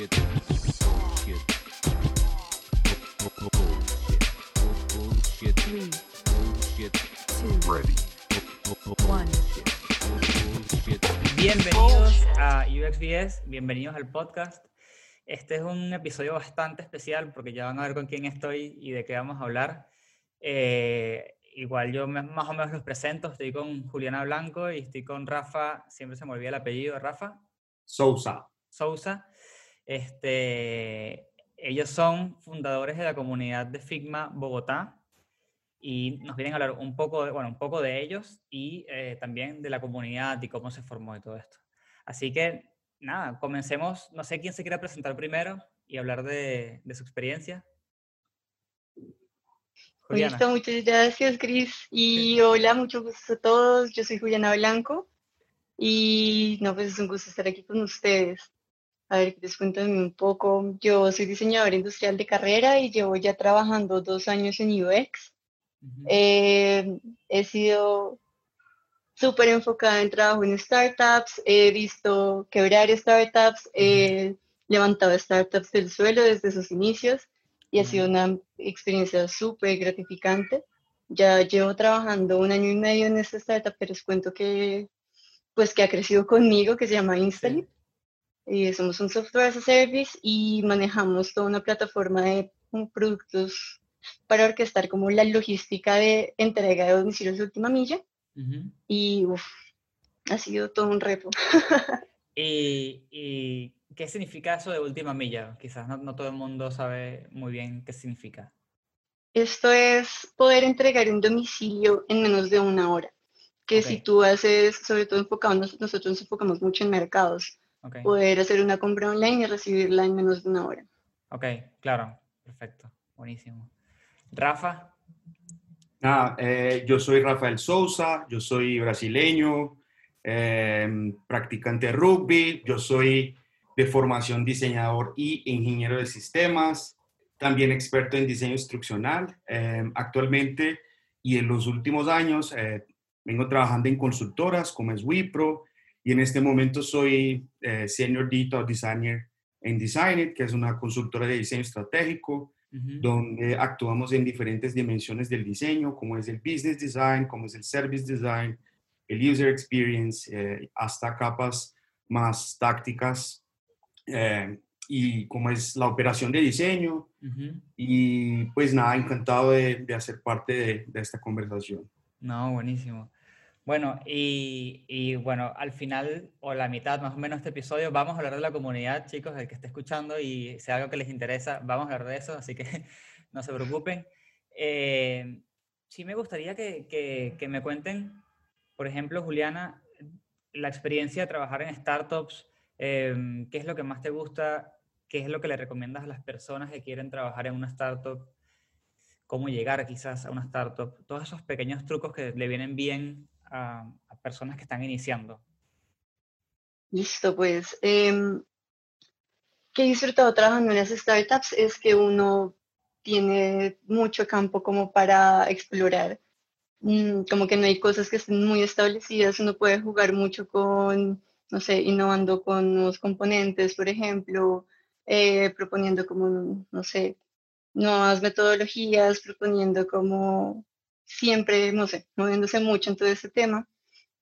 Bullshit. Bullshit. Bu- bu- Bullshit. Bullshit. Ready. Bullshit. Bullshit. Bienvenidos a UXBS, bienvenidos al podcast. Este es un episodio bastante especial porque ya van a ver con quién estoy y de qué vamos a hablar. Eh, igual yo me- más o menos los presento, estoy con Juliana Blanco y estoy con Rafa, siempre se me olvida el apellido, Rafa Sousa. Sousa. Este, ellos son fundadores de la comunidad de Figma Bogotá y nos vienen a hablar un poco de, bueno, un poco de ellos y eh, también de la comunidad y cómo se formó y todo esto. Así que, nada, comencemos. No sé quién se quiera presentar primero y hablar de, de su experiencia. Juliana. Listo, muchas gracias, Cris. Y hola, mucho gusto a todos. Yo soy Juliana Blanco y no, pues es un gusto estar aquí con ustedes. A ver, les cuento un poco. Yo soy diseñadora industrial de carrera y llevo ya trabajando dos años en UX. Ujú. Eh, he sido súper enfocada en trabajo en startups, he visto quebrar startups, he levantado startups del suelo desde sus inicios y ha sido una experiencia súper gratificante. Ya llevo trabajando un año y medio en esta startup, pero les cuento que, pues, que ha crecido conmigo, que se llama Instalit. Y somos un software as a service y manejamos toda una plataforma de mm, productos para orquestar como la logística de entrega de domicilios de última milla. Y uf, ha sido todo un reto. ¿Y, y qué significa eso de última milla? Quizás no, no todo el mundo sabe muy bien qué significa. Esto es poder entregar un domicilio en menos de una hora. Que si tú haces, sobre todo enfocado, nos- nosotros nos enfocamos mucho en mercados, Ok, poder hacer una compra online y recibirla en menos de una hora. ok, claro, perfecto, buenísimo. Rafa, Nada, eh, yo soy Rafael Sousa, yo soy brasileño, em, practicante de rugby, yo soy de formación diseñador y ingeniero de sistemas, también experto en diseño instruccional. Em, actualmente y en los últimos años eh, vengo trabajando en consultoras como es Wipro y en este momento soy eh, Senior Digital Designer en Designit, que es una consultora de diseño estratégico Ujú. donde actuamos en diferentes dimensiones del diseño, como es el business design, como es el service design, el user experience, eh, hasta capas más tácticas, eh, y como es la operación de diseño. Ujú. Y pues nada, encantado de, de hacer parte de, de esta conversación. No, buenísimo. Bueno, y, bueno, al final o la mitad más o menos de este episodio vamos a hablar de la comunidad, chicos, el que esté escuchando y sea algo que les interesa, vamos a hablar de eso, así que no se preocupen. Eh, sí me gustaría que, que- que me cuenten, por ejemplo, Juliana, la experiencia de trabajar en startups, em, qué es lo que más te gusta, qué es lo que le recomiendas a las personas que quieren trabajar en una startup cómo llegar quizás a una startup, todos esos pequeños trucos que le vienen bien a, personas que están iniciando. Listo, pues, em, que he disfrutado trabajando en las startups es que uno tiene mucho campo como para explorar. Mm, como que no hay cosas que estén muy establecidas, uno puede jugar mucho con, no sé, innovando con nuevos componentes, por ejemplo, eh, proponiendo como, no sé, nuevas metodologías, proponiendo como siempre, no sé, moviéndose mucho en todo este tema.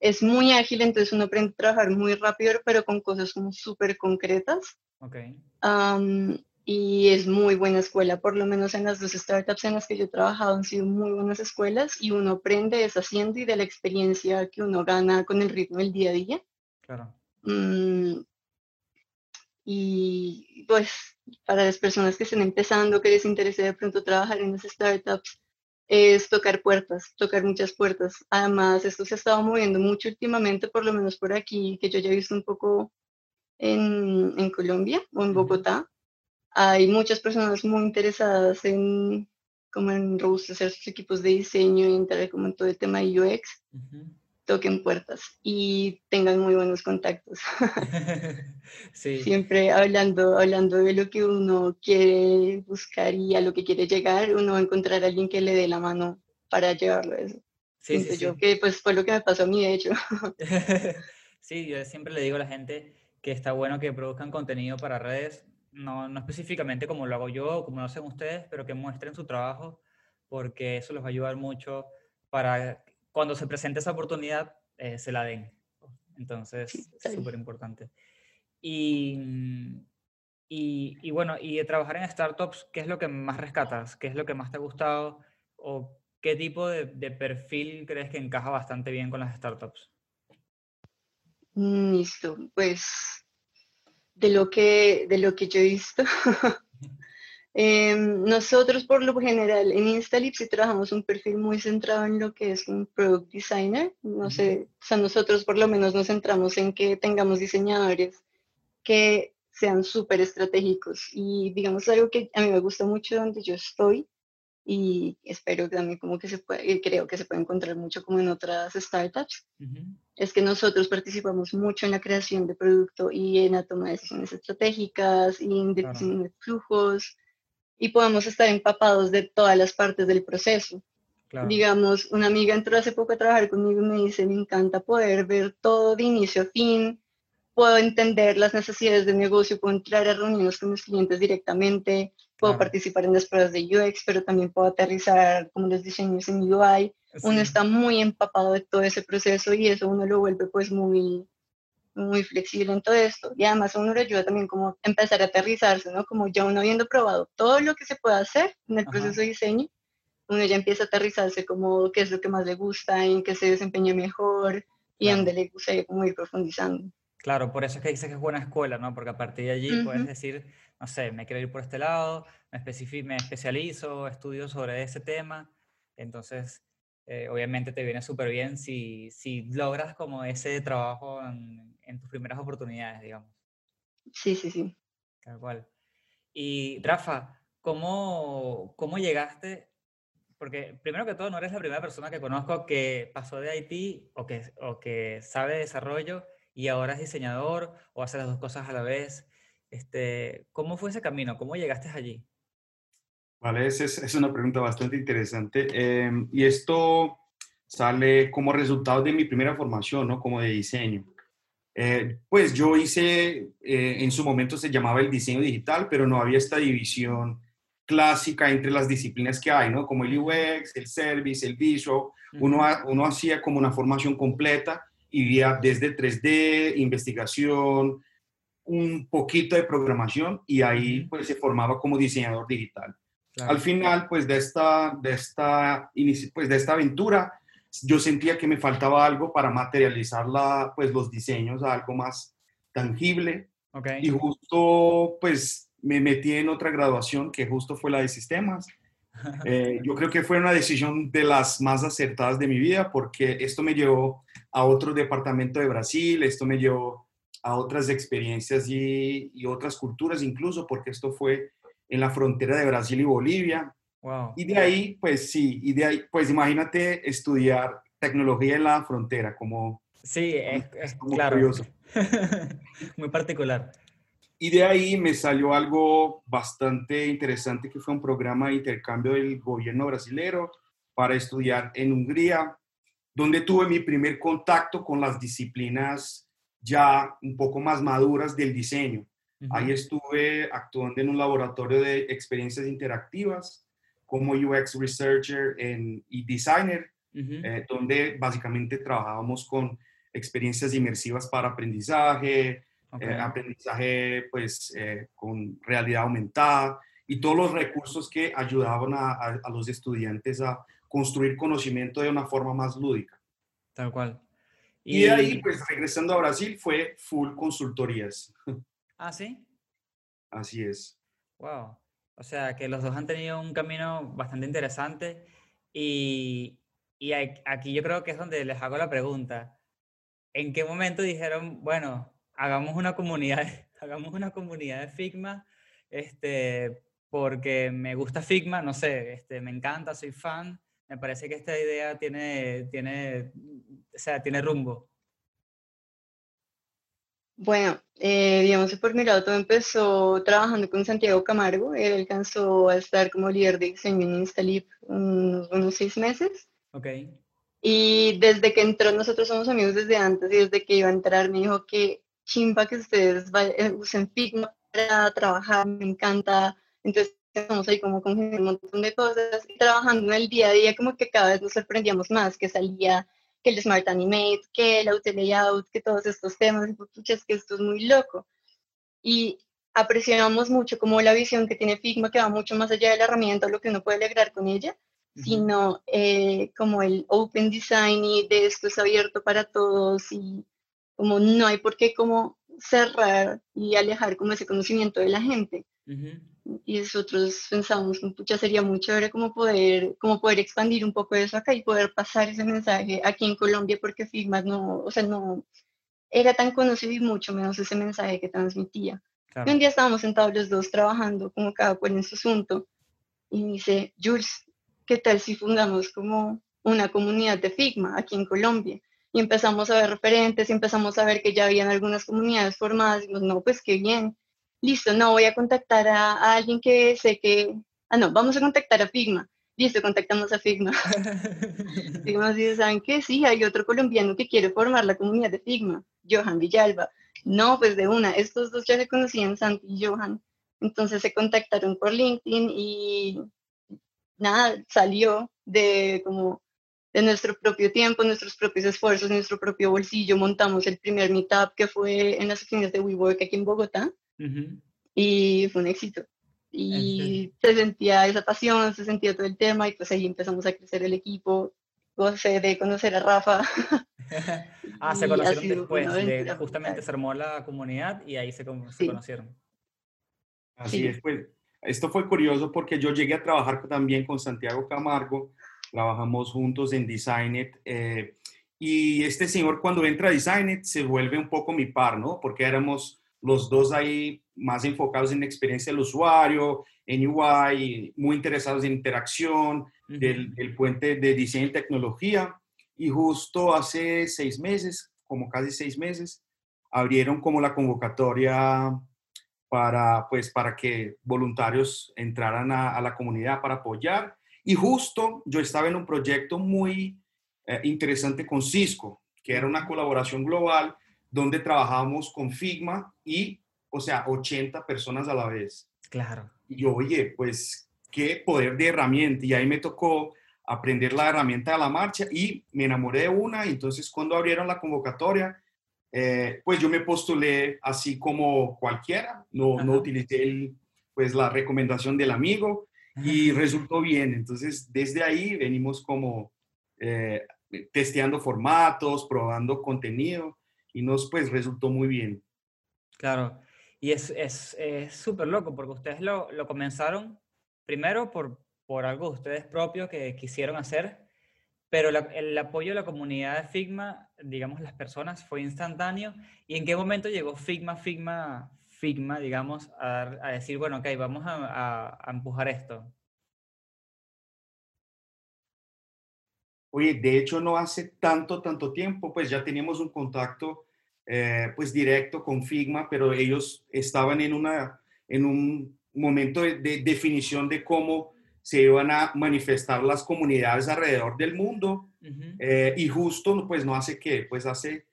Es muy ágil, entonces uno aprende a trabajar muy rápido, pero con cosas como súper concretas. Ok, Am, y es muy buena escuela, por lo menos en las dos startups en las que yo he trabajado han sido muy buenas escuelas y uno aprende es haciendo y de la experiencia que uno gana con el ritmo del día a día. claro. Mm, y pues para las personas que estén empezando, que les interese de pronto trabajar en las startups, es tocar puertas, tocar muchas puertas. Además, esto se ha estado moviendo mucho últimamente, por lo menos por aquí, que yo ya he visto un poco en, en Colombia o en. Bogotá. Hay muchas personas muy interesadas en como en robustecer sus equipos de diseño y entrar como en todo el tema de UX. Toquen puertas y tengan muy buenos contactos. Sí, Siempre hablando, hablando de lo que uno quiere buscar y a lo que quiere llegar, uno va a encontrar a alguien que le dé la mano para llevarlo a eso. sí, sí, yo sí. que pues fue lo que me pasó a mí, de hecho. Sí, yo siempre le digo a la gente que está bueno que produzcan contenido para redes, no, no específicamente como lo hago yo como lo hacen ustedes, pero que muestren su trabajo, porque eso les va a ayudar mucho para cuando se presente esa oportunidad, eh, se la den. Entonces, Sí, es total. súper importante. Y, mm, y, y bueno, y de trabajar en startups, ¿qué es lo que más rescatas? ¿Qué es lo que más te ha gustado? ¿O qué tipo de, de perfil crees que encaja bastante bien con las startups? Mm, Listo, pues de lo que, de lo que yo he visto, em, nosotros por lo general en Instalip sí trabajamos un perfil muy centrado en lo que es un product designer. No sé, o sea, nosotros por lo menos nos centramos en que tengamos diseñadores que sean súper estratégicos y digamos algo que a mí me gusta mucho donde yo estoy y espero también como que se puede, creo que se puede encontrar mucho como en otras startups, es que nosotros participamos mucho en la creación de producto y en la toma de decisiones estratégicas y en Claro. definición de flujos y podemos estar empapados de todas las partes del proceso. Claro. Digamos, una amiga entró hace poco a trabajar conmigo y me dice, me encanta poder ver todo de inicio a fin, puedo entender las necesidades del negocio, puedo entrar a reuniones con mis clientes directamente, puedo Claro. participar en las pruebas de UX, pero también puedo aterrizar como los diseños en UI. Uno está muy empapado de todo ese proceso y eso uno lo vuelve pues muy, muy flexible en todo esto. Y además a uno le ayuda también como empezar a aterrizarse, ¿no? Como ya uno habiendo probado todo lo que se puede hacer en el Ajá. proceso de diseño, uno ya empieza a aterrizarse como qué es lo que más le gusta, en qué se desempeña mejor y Claro. dónde le gustaría como ir profundizando. Claro, por eso es que dices que es buena escuela, ¿no? Porque a partir de allí puedes Ujú. decir, no sé, me quiero ir por este lado, me, me especializo, estudio sobre ese tema. Entonces, eh, obviamente te viene súper bien si, si logras como ese trabajo en, en tus primeras oportunidades, digamos. Sí, sí, sí. Tal cual. Y Rafa, ¿cómo, cómo llegaste? Porque primero que todo, no eres la primera persona que conozco que pasó de IT o que, o que sabe de desarrollo y ahora es diseñador o hace las dos cosas a la vez. Este, ¿cómo fue ese camino? ¿Cómo llegaste allí? Vale, esa es, es una pregunta bastante interesante. eh, y esto sale como resultado de mi primera formación, ¿no? Como de diseño. Eh, pues yo hice, eh, en su momento se llamaba el diseño digital, pero no había esta división clásica entre las disciplinas que hay, ¿no? Como el UX, el service, el visual. Uno, ha- uno hacía como una formación completa y vía desde 3D, investigación, un poquito de programación y ahí pues se formaba como diseñador digital. Claro. Al final, pues de esta, de esta, pues de esta aventura, yo sentía que me faltaba algo para materializar la, pues, los diseños a algo más tangible y justo pues me metí en otra graduación que justo fue la de sistemas. Eh, yo creo que fue una decisión de las más acertadas de mi vida porque esto me llevó a otro departamento de Brasil, esto me llevó a otras experiencias y, y otras culturas incluso porque esto fue en la frontera de Brasil y Bolivia. Wow. Y de ahí, pues sí, y de ahí, pues imagínate estudiar tecnología en la frontera, como, Sí, es, es como claro. curioso. Muy particular. Y de ahí me salió algo bastante interesante que fue un programa de intercambio del gobierno brasilero para estudiar en Hungría, donde tuve mi primer contacto con las disciplinas ya un poco más maduras del diseño. Ujú. Ahí estuve actuando en un laboratorio de experiencias interactivas como UX Researcher en- y Designer, Ujú. eh, donde básicamente trabajábamos con experiencias inmersivas para aprendizaje, Ok. eh, aprendizaje pues eh, con realidad aumentada y todos los recursos que ayudaban a, a- a los estudiantes a construir conocimiento de una forma más lúdica. Tal cual. Y de ahí, pues regresando a Brasil, fue full consultorías. Ah, sí. Así es. Wow. O sea, que los dos han tenido un camino bastante interesante y, y aquí yo creo que es donde les hago la pregunta. ¿En qué momento dijeron, bueno, hagamos una comunidad, hagamos una comunidad de Figma, este, porque me gusta Figma, no sé, este, me encanta, soy fan, me parece que esta idea tiene, tiene, o sea, tiene rumbo. Bueno, eh, digamos que por mi lado todo empezó trabajando con Santiago Camargo. Él alcanzó a estar como líder de diseño en Instalip unos, unos seis meses. Ok. Y desde que entró, nosotros somos amigos desde antes y desde que iba a entrar me dijo que chimba que ustedes eh, usen Figma para trabajar, me encanta. Entonces estamos ahí como con un montón de cosas y trabajando en el día a día como que cada vez nos sorprendíamos más, que salía que el Smart Animate, que el Auto Layout, que todos estos temas, pues, pucha, es que esto es muy loco. Y apreciamos mucho como la visión que tiene Figma, que va mucho más allá de la herramienta, lo que uno puede lograr con ella, sino eh, como el open design y de esto es abierto para todos y como no hay por qué como cerrar y alejar como ese conocimiento de la gente. Y nosotros pensamos, pucha, sería muy chévere como poder, como poder expandir un poco eso acá y poder pasar ese mensaje aquí en Colombia porque Figma no, o sea, no era tan conocido y mucho menos ese mensaje que transmitía. Y un día estábamos sentados los dos trabajando como cada cual en su asunto y me dice, Jules, ¿qué tal si fundamos como una comunidad de Figma aquí en Colombia? Y empezamos a ver referentes y empezamos a ver que ya habían algunas comunidades formadas y dijimos, no, pues qué bien. Listo, no, voy a contactar a, a alguien que sé que, ah, no, vamos a contactar a Figma. Listo, contactamos a Figma. Figma dice, ¿saben qué? Sí, hay otro colombiano que quiere formar la comunidad de Figma, Johan Villalba. No, pues de una, estos dos ya se conocían, Santi y Johan. Entonces se contactaron por LinkedIn y nada, salió de como de nuestro propio tiempo, nuestros propios esfuerzos, nuestro propio bolsillo. Montamos el primer meetup que fue en las oficinas de WeWork aquí en Bogotá Ujú. y fue un éxito. Y se sentía esa pasión, se sentía todo el tema y pues ahí empezamos a crecer el equipo. Gocé de conocer a Rafa. Ah, se conocieron después, de, justamente se armó la comunidad y ahí se, con- se Sí. conocieron. Así Sí. es, pues esto fue curioso porque yo llegué a trabajar también con Santiago Camargo, trabajamos juntos en Designet eh, y este señor cuando entra a Designet se vuelve un poco mi par, ¿no? Porque éramos los dos ahí más enfocados en la experiencia del usuario, en UI, muy interesados en interacción, del, del puente de diseño y tecnología. Y justo hace seis meses, como casi seis meses, abrieron como la convocatoria para, pues, para que voluntarios entraran a, a la comunidad para apoyar. Y justo yo estaba en un proyecto muy eh, interesante con Cisco, que era una colaboración global donde trabajábamos con Figma y, o sea, 80 personas a la vez. Claro. Y yo, oye, pues qué poder de herramienta. Y ahí me tocó aprender la herramienta a la marcha y me enamoré de una. Y entonces cuando abrieron la convocatoria, eh, pues yo me postulé así como cualquiera. No, no utilicé el, pues la recomendación del amigo y resultó bien. Entonces desde ahí venimos como eh, testeando formatos, probando contenido y nos pues resultó muy bien. Claro, y es es es súper loco porque ustedes lo, lo comenzaron primero por, por algo de ustedes propios que quisieron hacer, pero el apoyo de la comunidad de Figma, digamos, las personas fue instantáneo. ¿Y en qué momento llegó Figma, Figma, Figma, digamos, a, a decir, bueno, ok, vamos a, a- a empujar esto? Oye, de hecho no hace tanto, tanto tiempo, pues ya teníamos un contacto eh, pues directo con Figma, pero ellos estaban en, una, en un momento de, de definición de cómo se iban a manifestar las comunidades alrededor del mundo Ujú. eh, y justo pues no hace que, pues hace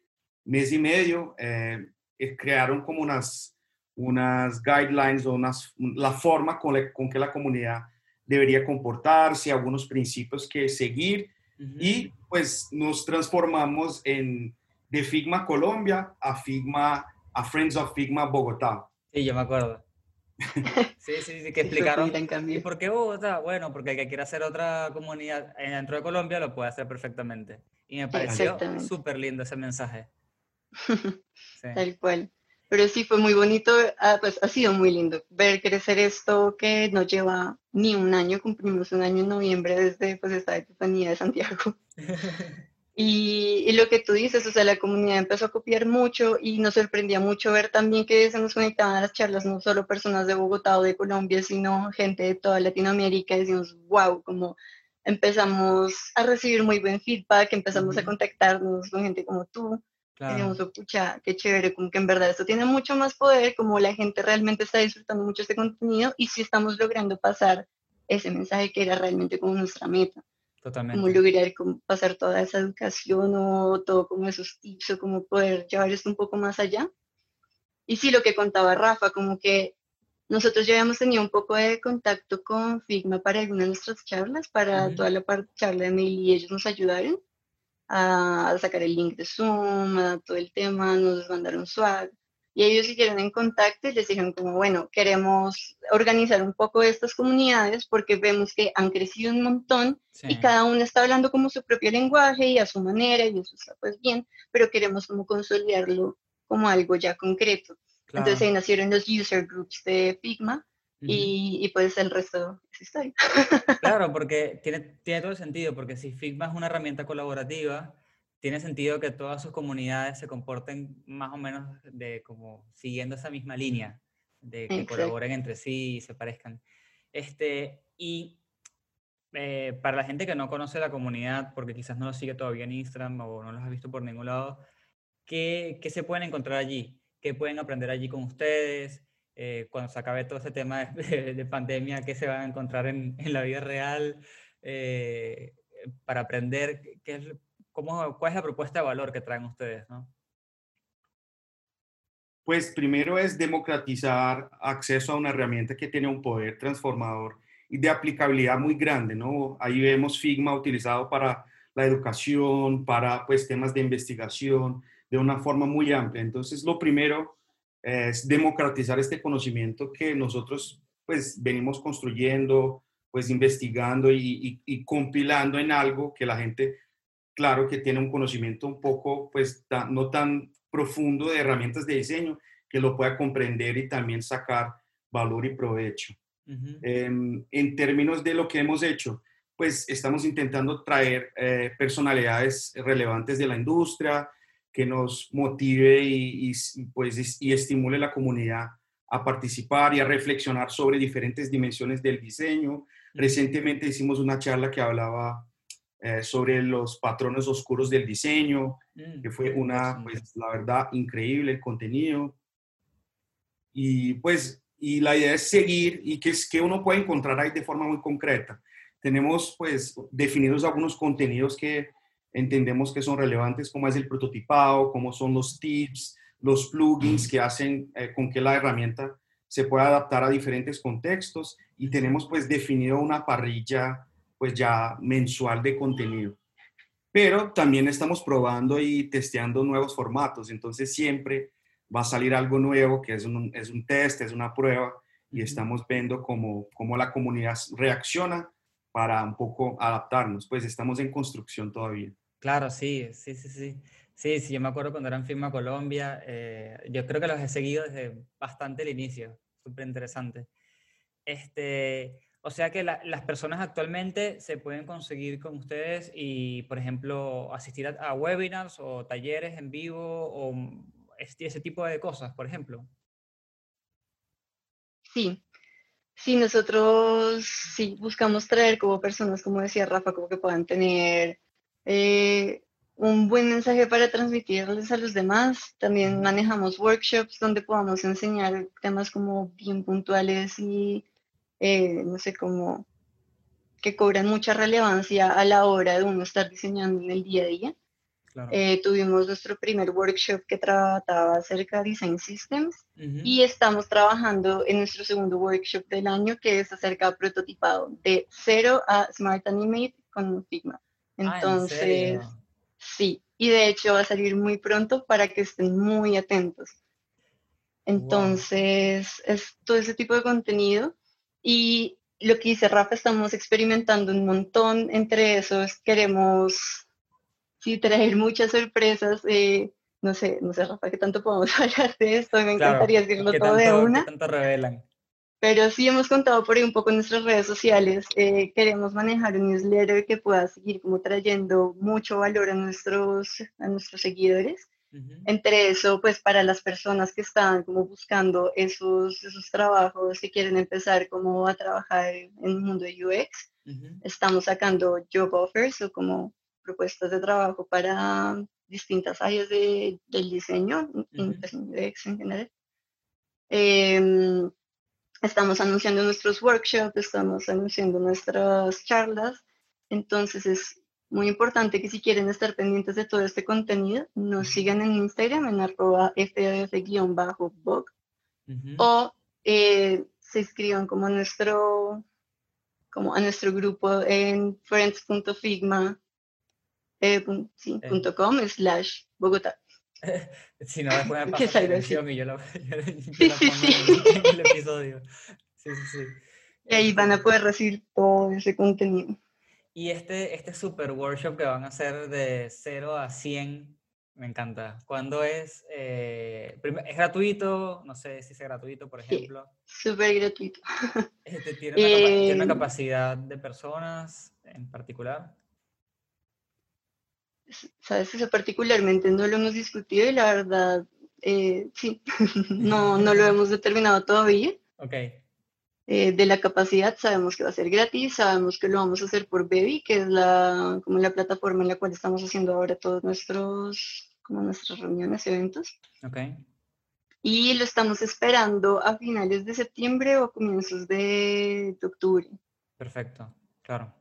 mes y medio eh, eh, crearon como unas, unas guidelines o unas, la forma con, la- con que la comunidad debería comportarse, algunos principios que seguir Ujú. y pues nos transformamos en de Figma Colombia a Figma a Friends of Figma Bogotá. Sí, yo me acuerdo. Sí, sí, sí, que explicaron. ¿Y por qué Bogotá? Bueno, porque el que quiera hacer otra comunidad dentro de Colombia lo puede hacer perfectamente. Y me pareció súper lindo ese mensaje. Sí. Tal cual. Pero sí fue muy bonito, ah, pues ha sido muy lindo ver crecer esto que no lleva ni un año, cumplimos un año en noviembre desde pues esta epifanía de Santiago. Y, y, lo que tú dices, o sea, la comunidad empezó a copiar mucho y nos sorprendía mucho ver también que se nos conectaban a las charlas no solo personas de Bogotá o de Colombia, sino gente de toda Latinoamérica. Y decimos, wow, como empezamos a recibir muy buen feedback, empezamos a contactarnos con gente como tú. Claro. Decimos, pucha, qué chévere, como que en verdad esto tiene mucho más poder, como la gente realmente está disfrutando mucho este contenido y si estamos logrando pasar ese mensaje que era realmente como nuestra meta. Totalmente. Como lograr como pasar toda esa educación o todo como esos tips o como poder llevar esto un poco más allá. Y sí, lo que contaba Rafa, como que nosotros ya habíamos tenido un poco de contacto con Figma para algunas de nuestras charlas, para uh -huh. toda la parte charla de mail y ellos nos ayudaron a sacar el link de Zoom, a todo el tema, nos mandaron swag. Y ellos siguieron en contacto y les dijeron como, bueno, queremos organizar un poco estas comunidades porque vemos que han crecido un montón sí. y cada uno está hablando como su propio lenguaje y a su manera y eso está pues bien, pero queremos como consolidarlo como algo ya concreto. Claro. Entonces ahí nacieron los user groups de Figma. Y, y, pues el resto es historia. Claro, porque tiene, tiene todo el sentido, porque si Figma es una herramienta colaborativa, tiene sentido que todas sus comunidades se comporten más o menos de como siguiendo esa misma línea, de que Exacto. colaboren entre sí y se parezcan. Este, y eh, para la gente que no conoce la comunidad, porque quizás no lo sigue todavía en Instagram o no los ha visto por ningún lado, ¿qué, qué se pueden encontrar allí? ¿Qué pueden aprender allí con ustedes? Eh, cuando se acabe todo ese tema de, de, de, pandemia, ¿qué se van a encontrar en, la vida real? Eh, para aprender qué es ¿Cómo, ¿Cuál es la propuesta de valor que traen ustedes? Pues primero es democratizar acceso a una herramienta que tiene un poder transformador y de aplicabilidad muy grande, ¿no? Ahí vemos Figma utilizado para la educación, para pues temas de investigación, de una forma muy amplia. Entonces, lo primero es democratizar este conocimiento que nosotros pues venimos construyendo, pues investigando y, y, y compilando en algo que la gente claro que tiene un conocimiento un poco, pues, ta, no tan profundo de herramientas de diseño, que lo pueda comprender y también sacar valor y provecho. Uh -huh. eh, en términos de lo que hemos hecho, pues estamos intentando traer eh, personalidades relevantes de la industria que nos motive y, y, pues, y estimule la comunidad a participar y a reflexionar sobre diferentes dimensiones del diseño. Recientemente hicimos una charla que hablaba eh, sobre los patrones oscuros del diseño, mm, que fue una, pues la verdad, increíble el contenido. Y pues, y la idea es seguir y que, es, que uno puede encontrar ahí de forma muy concreta. Tenemos pues definidos algunos contenidos que entendemos que son relevantes, como es el prototipado, como son los tips, los plugins que hacen eh, con que la herramienta se pueda adaptar a diferentes contextos y tenemos pues definido una parrilla pues ya mensual de contenido. Pero también estamos probando y testeando nuevos formatos, entonces siempre va a salir algo nuevo, que es un, es un test, es una prueba, y estamos viendo cómo, cómo la comunidad reacciona para un poco adaptarnos, pues estamos en construcción todavía. Claro, sí, sí, sí, sí. Sí, sí, yo me acuerdo cuando eran Firma Colombia, eh, yo creo que los he seguido desde bastante el inicio, súper interesante. Este, o sea que la, las personas actualmente se pueden conseguir con ustedes y, por ejemplo, asistir a, a webinars o talleres en vivo o este, ese tipo de cosas, por ejemplo. Sí, sí, nosotros sí buscamos traer como personas, como decía Rafa, como que puedan tener eh, un buen mensaje para transmitirles a los demás. También manejamos workshops donde podamos enseñar temas como bien puntuales y eh, no sé, como que cobran mucha relevancia a la hora de uno estar diseñando en el día a día. Claro. Eh, tuvimos nuestro primer workshop que trataba acerca de Design Systems uh -huh. y estamos trabajando en nuestro segundo workshop del año que es acerca de prototipado de cero a Smart Animate con Figma. Entonces, ah, sí, y de hecho va a salir muy pronto para que estén muy atentos. Entonces, wow. es todo ese tipo de contenido y lo que dice Rafa, estamos experimentando un montón. Entre esos queremos sí, traer muchas sorpresas. Eh, no sé, no sé, Rafa, qué tanto podemos hablar de esto. Me claro, encantaría decirlo todo tanto, de una. tanto revelan? Pero sí hemos contado por ahí un poco en nuestras redes sociales. eh, queremos manejar un newsletter que pueda seguir como trayendo mucho valor a nuestros, a nuestros seguidores. Entre eso, pues para las personas que están como buscando esos, esos trabajos, que quieren empezar como a trabajar en el mundo de UX, estamos sacando job offers o como propuestas de trabajo para distintas áreas de- del diseño, pues, en UX en general. Em, estamos anunciando nuestros workshops, estamos anunciando nuestras charlas, entonces es muy importante que si quieren estar pendientes de todo este contenido, nos sigan en Instagram en arroba ff-bog ujú. o eh, se inscriban como a nuestro, como a nuestro grupo en friends.figma eh, sí, Eh. slash Bogotá. Si no, después me Que pasas la dirección y yo la, yo yo Sí, la sí, pongo en, en el episodio. Sí, sí, sí. Y ahí van a Este, poder recibir todo ese contenido. Y este, este super workshop que van a hacer de 0 a 100, me encanta. ¿Cuándo es? Eh, ¿Es gratuito? No sé si es gratuito, por Sí. ejemplo. Súper gratuito. Este, ¿tiene, una capa- tiene una Eh, capacidad de personas en particular? Sabes, eso particularmente no lo hemos discutido y la verdad, eh, sí, no, no lo hemos determinado todavía. Ok, Eh, de la capacidad sabemos que va a ser gratis, sabemos que lo vamos a hacer por Bebi, que es la, como la plataforma en la cual estamos haciendo ahora todos nuestros, como nuestras reuniones, eventos. ok. Y lo estamos esperando a finales de septiembre o comienzos de, de octubre. Perfecto, claro.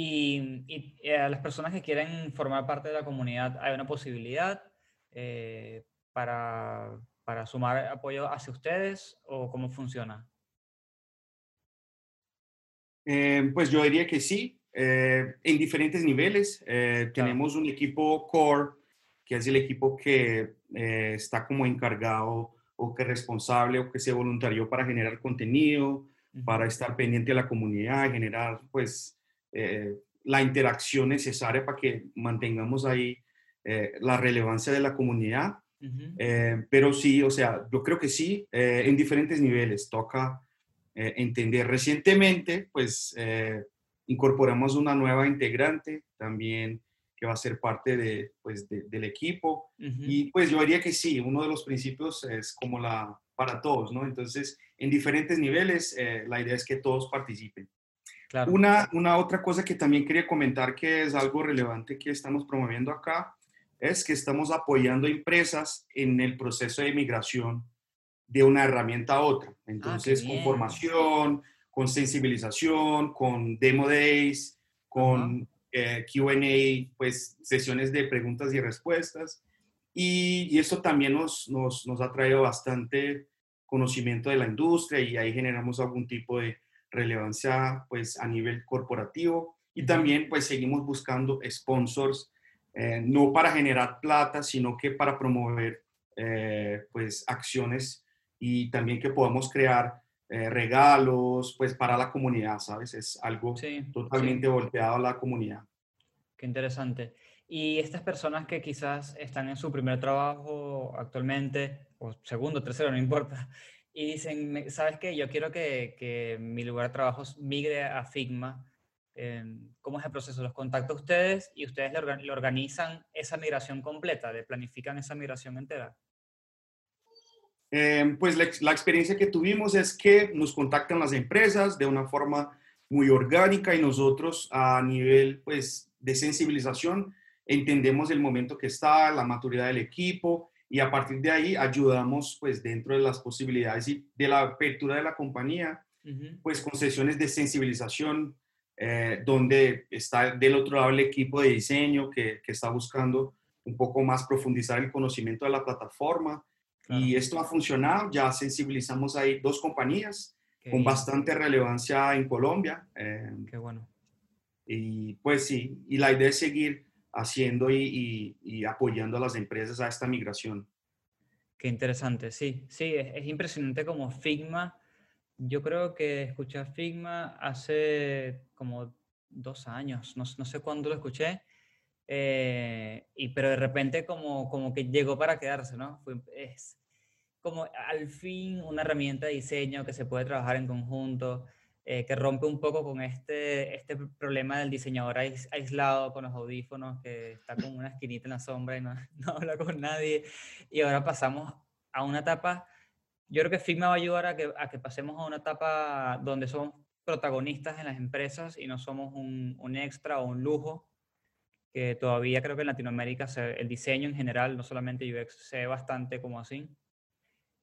Y, y, eh, a las personas que quieren formar parte de la comunidad, ¿hay una posibilidad eh, para, para sumar apoyo hacia ustedes o cómo funciona? Eh, pues yo diría que sí, eh, en diferentes niveles. Eh, tenemos un equipo core, que es el equipo que eh, está como encargado o que es responsable o que se voluntarió para generar contenido, Ujú, para estar pendiente de la comunidad, generar pues eh, la interacción necesaria para que mantengamos ahí eh, la relevancia de la comunidad. Eh, pero sí, o sea, yo creo que sí, en diferentes niveles. Toca entender. Recientemente, pues, incorporamos una nueva integrante también que va a ser parte de, pues, de- del equipo. Y pues yo diría que sí, uno de los principios es como la para todos, ¿no? Entonces, en diferentes niveles, eh, la idea es que todos participen. Claro. Una, una otra cosa que también quería comentar que es algo relevante que estamos promoviendo acá es que estamos apoyando empresas en el proceso de migración de una herramienta a otra. Entonces, con formación, con sensibilización, con demo days, con eh, QA, pues sesiones de preguntas y respuestas. Y, y esto también nos, nos, nos ha traído bastante conocimiento de la industria y ahí generamos algún tipo de relevancia pues a nivel corporativo y también pues seguimos buscando sponsors eh, no para generar plata sino que para promover eh, pues acciones y también que podamos crear eh, regalos pues para la comunidad sabes es algo Sí, sí. totalmente volteado a la comunidad Qué interesante. Y estas personas que quizás están en su primer trabajo actualmente, o segundo, tercero, no importa, y dicen, "Me- ¿sabes qué? Yo quiero que, que mi lugar de trabajo migre a Figma. em, ¿Cómo es el proceso? ¿Los contacta ustedes y ustedes le, le organizan esa migración completa? ¿Le planifican esa migración entera? Eh, pues la, la experiencia que tuvimos es que nos contactan las empresas de una forma muy orgánica y nosotros a nivel pues de sensibilización entendemos el momento que está, la maturidad del equipo y a partir de ahí ayudamos pues dentro de las posibilidades y de la apertura de la compañía Ujú, pues con sesiones de sensibilización eh, donde está del otro lado el equipo de diseño que, que está buscando un poco más profundizar el conocimiento de la plataforma claro. y esto ha funcionado, ya sensibilizamos ahí dos compañías Qué con bien, bastante relevancia en Colombia. eh, Qué bueno. y pues sí, y la idea es seguir haciendo y, y- y apoyando a las empresas a esta migración. Qué interesante, sí, sí, es, es impresionante como Figma. Yo creo que escuché a Figma hace como dos años, no, no sé cuándo lo escuché, eh, y, pero de repente como, como que llegó para quedarse, ¿no? Fue, es como al fin una herramienta de diseño que se puede trabajar en conjunto, eh, que rompe un poco con este, este problema del diseñador ais- aislado con los audífonos, que está como una esquinita en la sombra y no, no habla con nadie. Y ahora pasamos a una etapa, yo creo que Figma va a ayudar a que, a que pasemos a una etapa donde somos protagonistas en las empresas y no somos un, un extra o un lujo, que todavía creo que en Latinoamérica el diseño en general, no solamente UX, se ve bastante como así.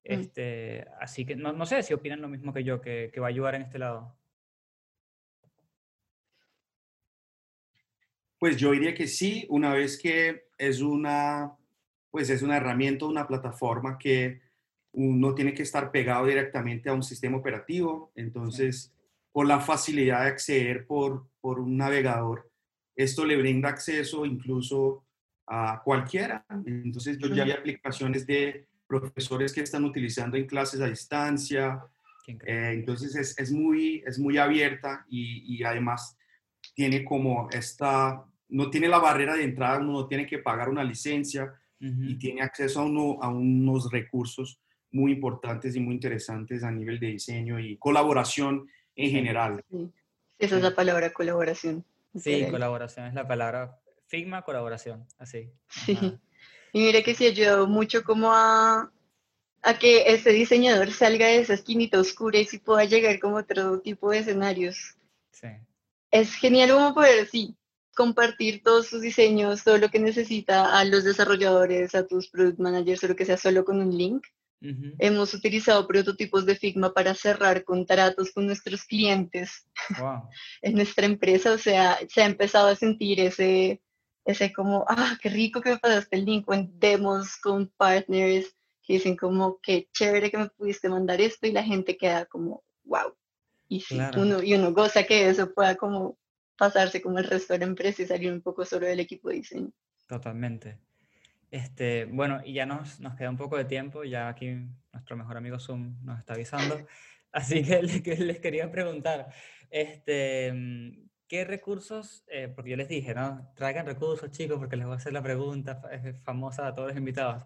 Este, así que no, no sé si opinan lo mismo que yo, que, que va a ayudar en este lado. Pues yo diría que sí, una vez que es una, pues es una herramienta, una plataforma que uno tiene que estar pegado directamente a un sistema operativo, entonces por la facilidad de acceder por, por un navegador, esto le brinda acceso incluso a cualquiera. Entonces yo ya vi aplicaciones de profesores que están utilizando en clases a distancia, eh, entonces es, es muy, es muy abierta y, y además tiene como esta, no tiene la barrera de entrada, uno no tiene que pagar una licencia y Ujú. tiene acceso a, uno, a unos recursos muy importantes y muy interesantes a nivel de diseño y colaboración en general. Sí. Esa es la palabra colaboración. Sí, colaboración es la palabra. Figma, colaboración, así. Sí. Y mira que sí ayudó mucho como a, a que ese diseñador salga de esa esquinita oscura y sí pueda llegar como a otro tipo de escenarios. Sí. Es genial como poder, sí, compartir todos sus diseños, todo lo que necesita a los desarrolladores, a tus product managers o lo que sea, solo con un link. Hemos utilizado prototipos de Figma para cerrar contratos con nuestros clientes Wow. en nuestra empresa, o sea, se ha empezado a sentir ese, ese como, ah, qué rico que me pasaste el link, o en demos con partners que dicen como, qué chévere que me pudiste mandar esto, y la gente queda como, wow. Y, Claro. uno, y uno goza que eso pueda como pasarse como el resto de la empresa y salir un poco solo del equipo de diseño. Totalmente. Este, bueno, y ya nos, nos queda un poco de tiempo, ya aquí nuestro mejor amigo Zoom nos está avisando, así que le- que les quería preguntar, este, ¿qué recursos, eh, porque yo les dije, ¿no? Traigan recursos, chicos, porque les voy a hacer la pregunta eh, famosa a todos los invitados.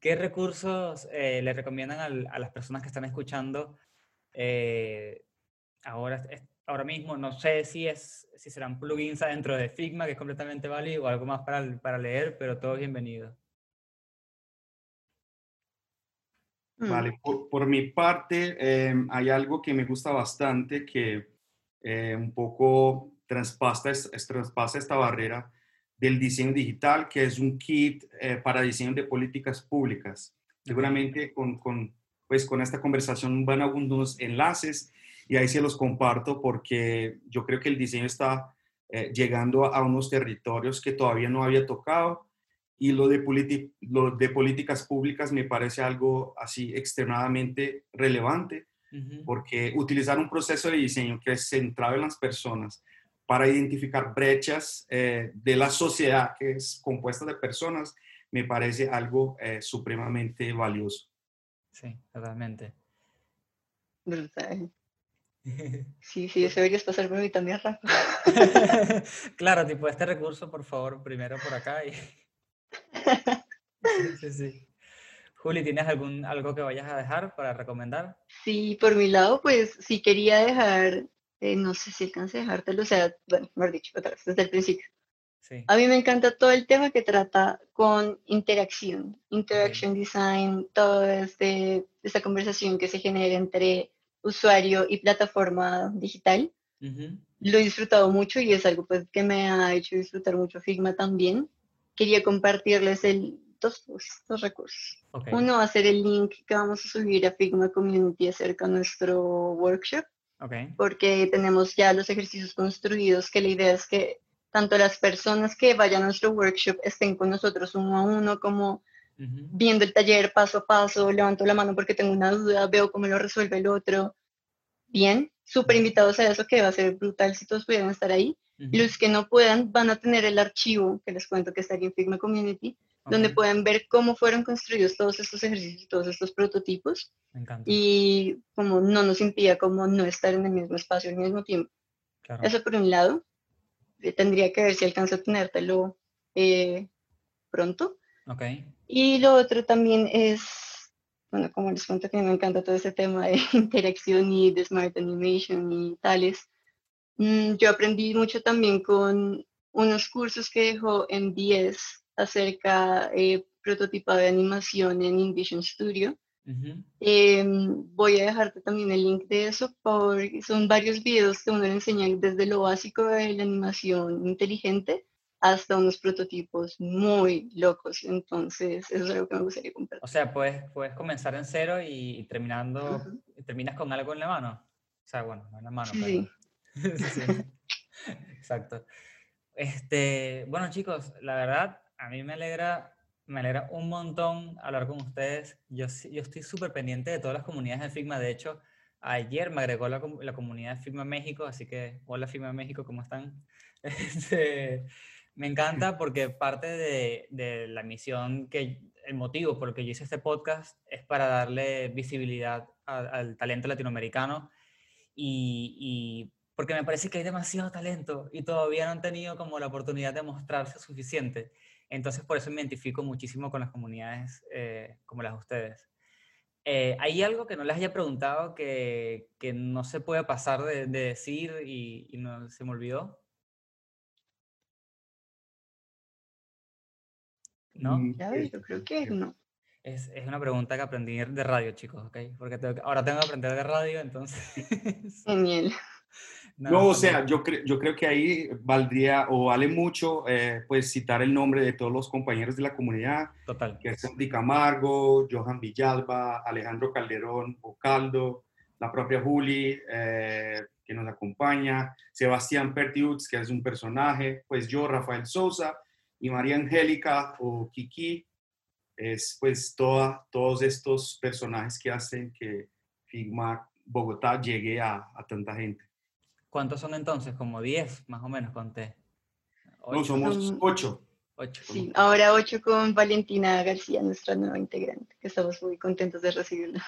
¿Qué recursos eh, le recomiendan al- a las personas que están escuchando eh, ahora, es- ahora mismo? No sé si, es, si serán plugins adentro de Figma, que es completamente válido, o algo más para, para leer, pero todo bienvenido. Mm, Vale, por, por mi parte, eh, hay algo que me gusta bastante que eh, un poco es- traspasa esta barrera del diseño digital, que es un kit eh, para diseño de políticas públicas. Seguramente con, con, pues, con esta conversación van algunos enlaces y ahí se los comparto porque yo creo que el diseño está eh, llegando a unos territorios que todavía no había tocado y lo de, lo de políticas públicas me parece algo así extremadamente relevante porque utilizar un proceso de diseño que es centrado en las personas para identificar brechas eh, de la sociedad que es compuesta de personas me parece algo eh, supremamente valioso. Sí, totalmente. brutal. Sí, sí, eso deberías pasar por mí también, Rafa. claro, tipo este recurso, por favor, primero por acá. Y... sí, sí, sí. Juli, ¿tienes algún, algo que vayas a dejar para recomendar? Sí, por mi lado, pues sí quería dejar, eh, no sé si alcancé a dejártelo, o sea, bueno, mejor dicho, otra vez, desde el principio. Sí. A mí me encanta todo el tema que trata con interacción, interaction design, toda este, esta conversación que se genera entre usuario y plataforma digital. Lo he disfrutado mucho y es algo pues, que me ha hecho disfrutar mucho Figma también. Quería compartirles el, dos, dos- recursos. Uno va a ser el link que vamos a subir a Figma Community acerca de nuestro workshop Porque tenemos ya los ejercicios construidos, que la idea es que tanto las personas que vayan a nuestro workshop estén con nosotros uno a uno, como viendo el taller paso a paso, levanto la mano porque tengo una duda, veo cómo lo resuelve el otro. Bien, súper invitados a eso, que va a ser brutal si todos pudieran estar ahí. Ujú. Los que no puedan van a tener el archivo, que les cuento que está aquí en Figma Community, donde pueden ver cómo fueron construidos todos estos ejercicios todos estos prototipos Me encanta. y como no nos impida como no estar en el mismo espacio al mismo tiempo. Claro. Eso por un lado. Eh, Tendría que ver si alcanzo a tenértelo eh, pronto. Y lo otro también es, bueno, como les cuento que me encanta todo ese tema de interacción y de smart animation y tales, mm, yo aprendí mucho también con unos cursos que dejó en 10 acerca de prototipado de animación en InVision Studio. Em, voy a dejarte también el link de eso porque son varios videos que uno le enseña desde lo básico de la animación inteligente hasta unos prototipos muy locos. Entonces, eso es algo que me gustaría compartir. O sea, puedes, puedes comenzar en cero y, y terminando, y terminas con algo en la mano. O sea, bueno, no en la mano, Sí, pero... Sí, Exacto. Este, bueno, chicos, la verdad, a mí me alegra, me alegra un montón hablar con ustedes. Yo, yo estoy súper pendiente de todas las comunidades de Figma. De hecho, ayer me agregó la, la comunidad de Figma México, así que hola Figma México, ¿cómo están? Este, me encanta porque parte de, de la misión, que el motivo por el que yo hice este podcast es para darle visibilidad a- al talento latinoamericano y, y porque me parece que hay demasiado talento y todavía no han tenido como la oportunidad de mostrarse suficiente. Entonces por eso me identifico muchísimo con las comunidades eh, como las de ustedes. Eh, ¿Hay algo que no les haya preguntado que, que no se puede pasar de, de decir y, y no se me olvidó? ¿No? Mm, Ya, yo creo que no. Es, es una pregunta que aprendí de radio, chicos, ¿ok? Porque tengo que- ahora tengo que aprender de radio, entonces... Genial. No, o sea, yo, cre- yo creo que ahí valdría o vale mucho eh, pues citar el nombre de todos los compañeros de la comunidad, Total. que es Di Camargo, Johan Villalba, Alejandro Calderón Ocaldo, la propia Juli, eh, que nos acompaña, Sebastián Pertiutz, que es un personaje, pues yo, Rafael Sosa, y María Angélica o Kiki, es pues toda, todos estos personajes que hacen que Figma Bogotá llegue a, a tanta gente. ¿Cuántos son entonces? Como 10, más o menos, conté. No, Ocho, somos Son- ocho. ocho. Sí, ahora ocho con Valentina García, nuestra nueva integrante, que estamos muy contentos de recibirla.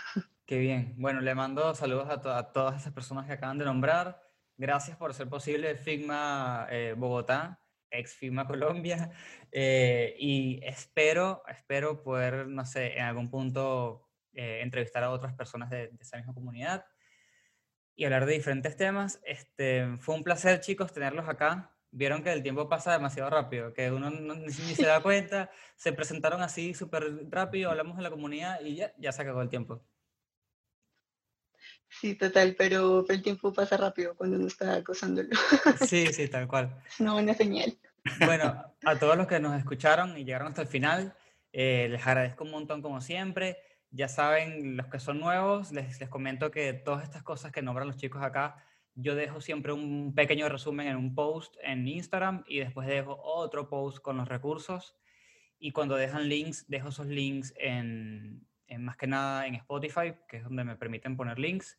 Qué bien. Bueno, le mando saludos a, to- a todas esas personas que acaban de nombrar. Gracias por hacer posible Figma eh, Bogotá, ex Figma Colombia. eh, y espero, espero poder, no sé, en algún punto eh, entrevistar a otras personas de, de esa misma comunidad y hablar de diferentes temas. Este, fue un placer, chicos, tenerlos acá. Vieron que el tiempo pasa demasiado rápido, que uno no- ni, se da cuenta. Se presentaron así súper rápido, hablamos de la comunidad y ya, ya se acabó el tiempo. Sí, total, pero, pero el tiempo pasa rápido cuando uno está gozándolo. Sí, sí, tal cual. Es una buena señal. Bueno, a todos los que nos escucharon y llegaron hasta el final, eh, les agradezco un montón como siempre. Ya saben, los que son nuevos, les, les comento que todas estas cosas que nombran los chicos acá, yo dejo siempre un pequeño resumen en un post en Instagram y después dejo otro post con los recursos. Y cuando dejan links, dejo esos links en, en más que nada en Spotify, que es donde me permiten poner links,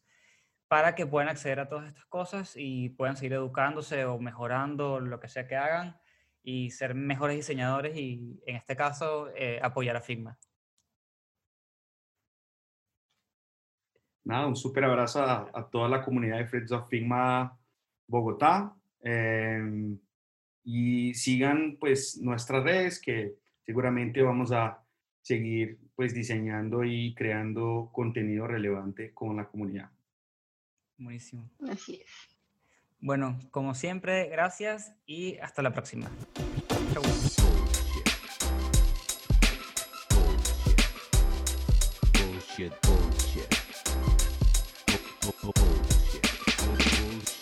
para que puedan acceder a todas estas cosas y puedan seguir educándose o mejorando lo que sea que hagan y ser mejores diseñadores y en este caso eh, apoyar a Figma. Nada, un súper abrazo a, a toda la comunidad de Friends of Figma Bogotá. eh, y sigan pues nuestras redes que seguramente vamos a seguir pues diseñando y creando contenido relevante con la comunidad. Buenísimo. Así es. Bueno, como siempre, gracias y hasta la próxima. Chau.